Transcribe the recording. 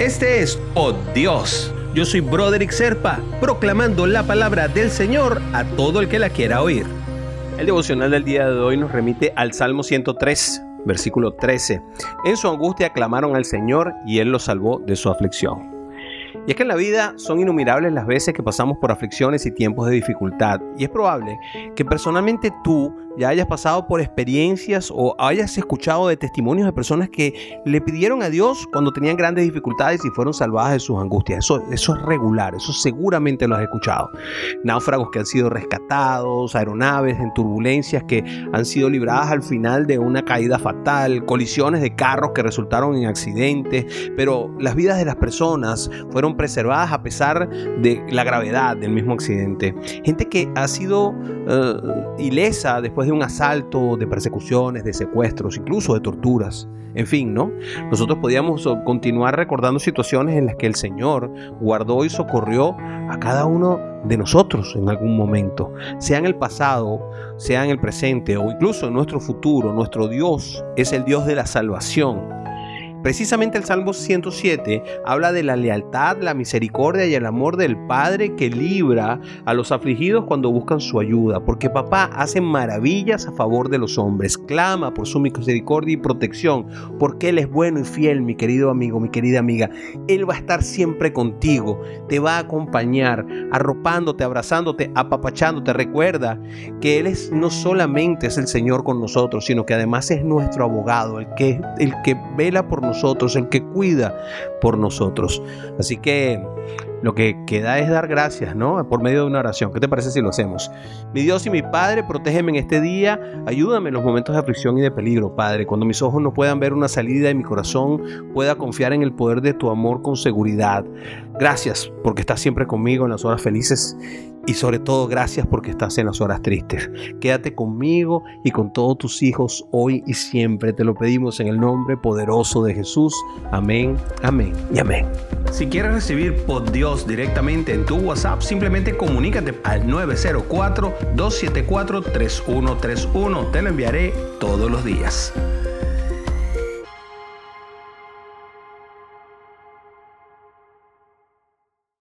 Este es Oh Dios. Yo soy Broderick Serpa, proclamando la palabra del Señor a todo el que la quiera oír. El devocional del día de hoy nos remite al Salmo 103, versículo 13. En su angustia clamaron al Señor y Él los salvó de su aflicción. Y es que en la vida son innumerables las veces que pasamos por aflicciones y tiempos de dificultad. Y es probable que personalmente tú ya hayas pasado por experiencias o hayas escuchado de testimonios de personas que le pidieron a Dios cuando tenían grandes dificultades y fueron salvadas de sus angustias. Eso, eso es regular, eso seguramente lo has escuchado. Náufragos que han sido rescatados, aeronaves en turbulencias que han sido libradas al final de una caída fatal, colisiones de carros que resultaron en accidentes, pero las vidas de las personas fueron preservadas a pesar de la gravedad del mismo accidente. Gente que ha sido eh, ilesa después de un asalto, de persecuciones, de secuestros, incluso de torturas. En fin, ¿no? Nosotros podíamos continuar recordando situaciones en las que el Señor guardó y socorrió a cada uno de nosotros en algún momento, sea en el pasado, sea en el presente o incluso en nuestro futuro. Nuestro Dios es el Dios de la salvación Precisamente el Salmo 107 habla de la lealtad, la misericordia y el amor del Padre que libra a los afligidos cuando buscan su ayuda, porque papá hace maravillas a favor de los hombres, clama por su misericordia y protección, porque Él es bueno y fiel, mi querido amigo, mi querida amiga. Él va a estar siempre contigo, te va a acompañar, arropándote, abrazándote, apapachándote. Recuerda que Él es no solamente es el Señor con nosotros, sino que además es nuestro abogado, el que, el que vela por nosotros nosotros, el que cuida por nosotros. Así que lo que queda es dar gracias, ¿no? Por medio de una oración. ¿Qué te parece si lo hacemos? Mi Dios y mi Padre, protégeme en este día. Ayúdame en los momentos de aflicción y de peligro, Padre. Cuando mis ojos no puedan ver una salida y mi corazón pueda confiar en el poder de tu amor con seguridad. Gracias porque estás siempre conmigo en las horas felices y sobre todo gracias porque estás en las horas tristes. Quédate conmigo y con todos tus hijos hoy y siempre. Te lo pedimos en el nombre poderoso de Jesús. Amén, amén y amén. Si quieres recibir por Dios directamente en tu WhatsApp, simplemente comunícate al 904-274-3131. Te lo enviaré todos los días.